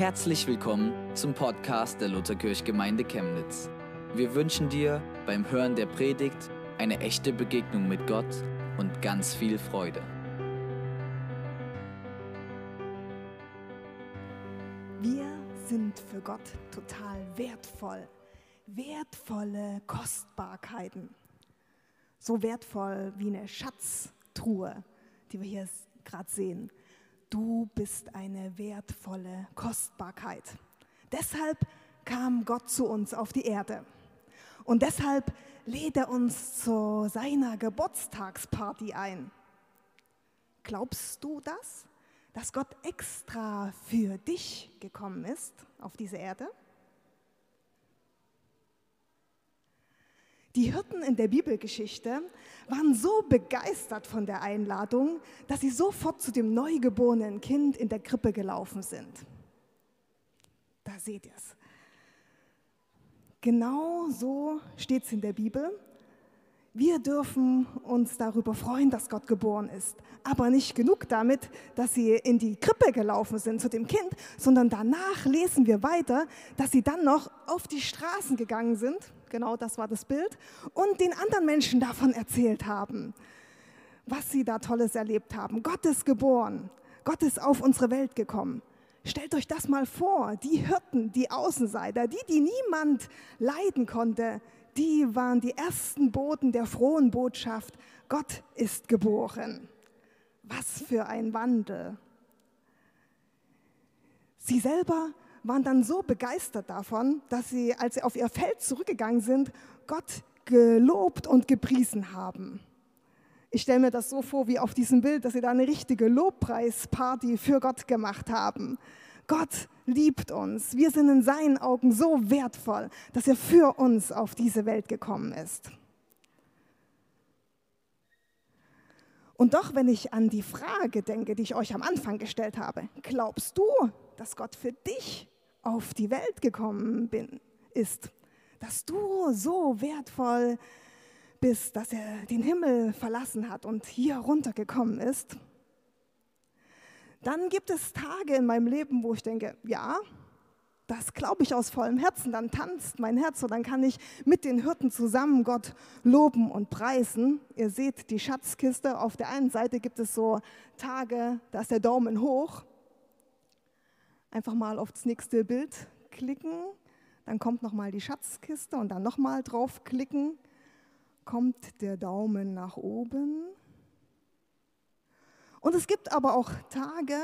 Herzlich willkommen zum Podcast der Lutherkirchgemeinde Chemnitz. Wir wünschen dir beim Hören der Predigt eine echte Begegnung mit Gott und ganz viel Freude. Wir sind für Gott total wertvoll. Wertvolle Kostbarkeiten. So wertvoll wie eine Schatztruhe, die wir hier gerade sehen. Du bist eine wertvolle Kostbarkeit. Deshalb kam Gott zu uns auf die Erde. Und deshalb lädt er uns zu seiner Geburtstagsparty ein. Glaubst du das? Dass Gott extra für dich gekommen ist auf diese Erde? Die Hirten in der Bibelgeschichte waren so begeistert von der Einladung, dass sie sofort zu dem neugeborenen Kind in der Krippe gelaufen sind. Da seht ihr es. Genau so steht es in der Bibel. Wir dürfen uns darüber freuen, dass Gott geboren ist. Aber nicht genug damit, dass sie in die Krippe gelaufen sind zu dem Kind, sondern danach lesen wir weiter, dass sie dann noch auf die Straßen gegangen sind genau das war das Bild, und den anderen Menschen davon erzählt haben, was sie da Tolles erlebt haben. Gott ist geboren, Gott ist auf unsere Welt gekommen. Stellt euch das mal vor, die Hirten, die Außenseiter, die, die niemand leiden konnte, die waren die ersten Boten der frohen Botschaft, Gott ist geboren. Was für ein Wandel. Sie selber waren dann so begeistert davon, dass sie, als sie auf ihr Feld zurückgegangen sind, Gott gelobt und gepriesen haben. Ich stelle mir das so vor wie auf diesem Bild, dass sie da eine richtige Lobpreisparty für Gott gemacht haben. Gott liebt uns. Wir sind in seinen Augen so wertvoll, dass er für uns auf diese Welt gekommen ist. Und doch, wenn ich an die Frage denke, die ich euch am Anfang gestellt habe, glaubst du, dass Gott für dich auf die Welt gekommen bin, ist, dass du so wertvoll bist, dass er den Himmel verlassen hat und hier runtergekommen ist, dann gibt es Tage in meinem Leben, wo ich denke, ja, das glaube ich aus vollem Herzen, dann tanzt mein Herz und dann kann ich mit den Hirten zusammen Gott loben und preisen. Ihr seht die Schatzkiste, auf der einen Seite gibt es so Tage, da ist der Daumen hoch. Einfach mal auf das nächste Bild klicken, dann kommt nochmal die Schatzkiste und dann nochmal draufklicken, kommt der Daumen nach oben. Und es gibt aber auch Tage,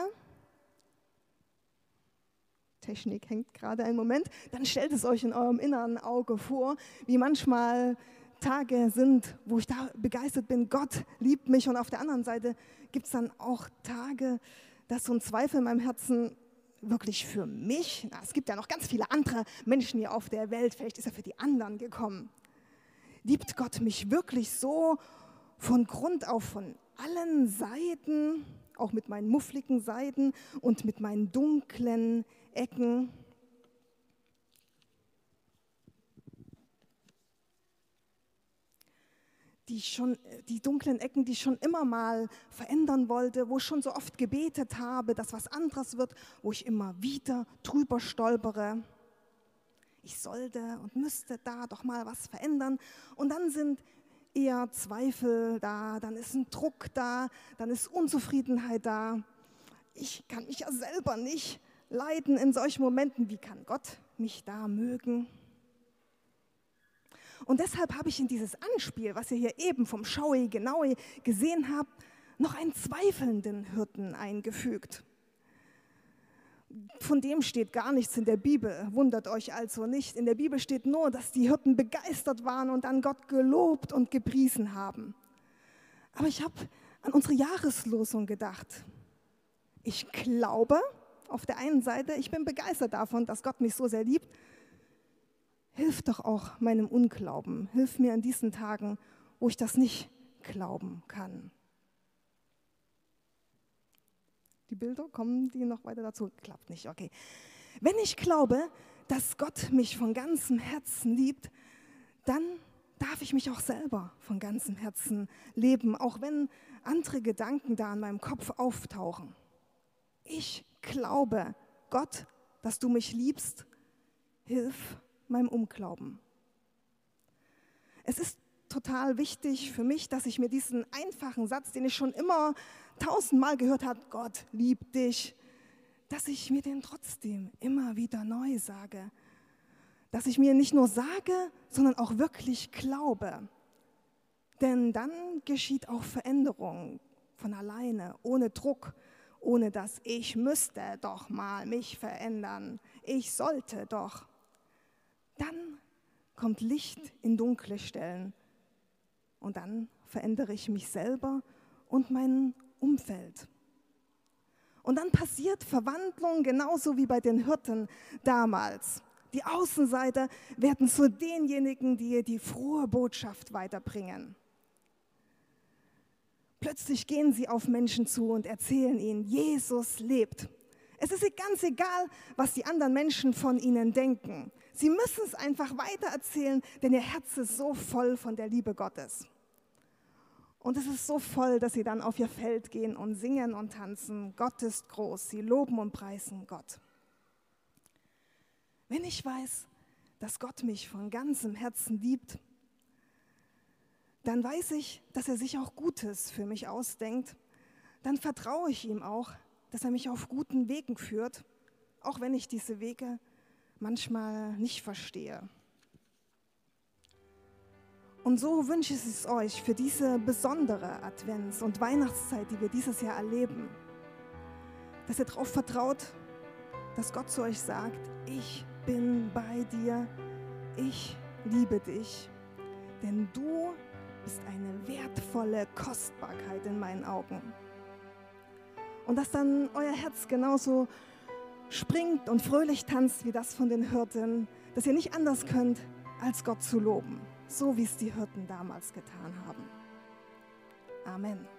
Technik hängt gerade einen Moment, dann stellt es euch in eurem inneren Auge vor, wie manchmal Tage sind, wo ich da begeistert bin, Gott liebt mich und auf der anderen Seite gibt es dann auch Tage, dass so ein Zweifel in meinem Herzen wirklich für mich? Na, es gibt ja noch ganz viele andere Menschen hier auf der Welt, vielleicht ist er für die anderen gekommen. Liebt Gott mich wirklich so von Grund auf von allen Seiten, auch mit meinen muffligen Seiten und mit meinen dunklen Ecken? die schon, die dunklen Ecken, die ich schon immer mal verändern wollte, wo ich schon so oft gebetet habe, dass was anderes wird, wo ich immer wieder drüber stolpere. Ich sollte und müsste da doch mal was verändern. Und dann sind eher Zweifel da, dann ist ein Druck da, dann ist Unzufriedenheit da. Ich kann mich ja selber nicht leiden in solchen Momenten. Wie kann Gott mich da mögen? Und deshalb habe ich in dieses Anspiel, was ihr hier eben vom Schaui Genaui gesehen habt, noch einen zweifelnden Hirten eingefügt. Von dem steht gar nichts in der Bibel, wundert euch also nicht. In der Bibel steht nur, dass die Hirten begeistert waren und an Gott gelobt und gepriesen haben. Aber ich habe an unsere Jahreslosung gedacht. Ich glaube auf der einen Seite, ich bin begeistert davon, dass Gott mich so sehr liebt, hilf doch auch meinem Unglauben. Hilf mir in diesen Tagen, wo ich das nicht glauben kann. Die Bilder, kommen die noch weiter dazu? Klappt nicht, okay. Wenn ich glaube, dass Gott mich von ganzem Herzen liebt, dann darf ich mich auch selber von ganzem Herzen leben, auch wenn andere Gedanken da in meinem Kopf auftauchen. Ich glaube, Gott dass du mich liebst, hilf meinem Unglauben. Es ist total wichtig für mich, dass ich mir diesen einfachen Satz, den ich schon immer tausendmal gehört habe, Gott liebt dich, dass ich mir den trotzdem immer wieder neu sage. Dass ich mir nicht nur sage, sondern auch wirklich glaube. Denn dann geschieht auch Veränderung von alleine, ohne Druck, ohne dass ich müsste doch mal mich verändern. Ich sollte doch. Dann kommt Licht in dunkle Stellen und dann verändere ich mich selber und mein Umfeld. Und dann passiert Verwandlung genauso wie bei den Hirten damals. Die Außenseiter werden zu denjenigen, die die frohe Botschaft weiterbringen. Plötzlich gehen sie auf Menschen zu und erzählen ihnen, Jesus lebt. Es ist ganz egal, was die anderen Menschen von ihnen denken. Sie müssen es einfach weitererzählen, denn ihr Herz ist so voll von der Liebe Gottes. Und es ist so voll, dass sie dann auf ihr Feld gehen und singen und tanzen. Gott ist groß. Sie loben und preisen Gott. Wenn ich weiß, dass Gott mich von ganzem Herzen liebt, dann weiß ich, dass er sich auch Gutes für mich ausdenkt. Dann vertraue ich ihm auch, dass er mich auf guten Wegen führt, auch wenn ich diese Wege manchmal nicht verstehe. Und so wünsche ich es euch für diese besondere Advents- und Weihnachtszeit, die wir dieses Jahr erleben, dass ihr darauf vertraut, dass Gott zu euch sagt, ich bin bei dir, ich liebe dich, denn du bist eine wertvolle Kostbarkeit in meinen Augen. Und dass dann euer Herz genauso springt und fröhlich tanzt wie das von den Hirten, dass ihr nicht anders könnt, als Gott zu loben so wie es die Hirten damals getan haben. Amen.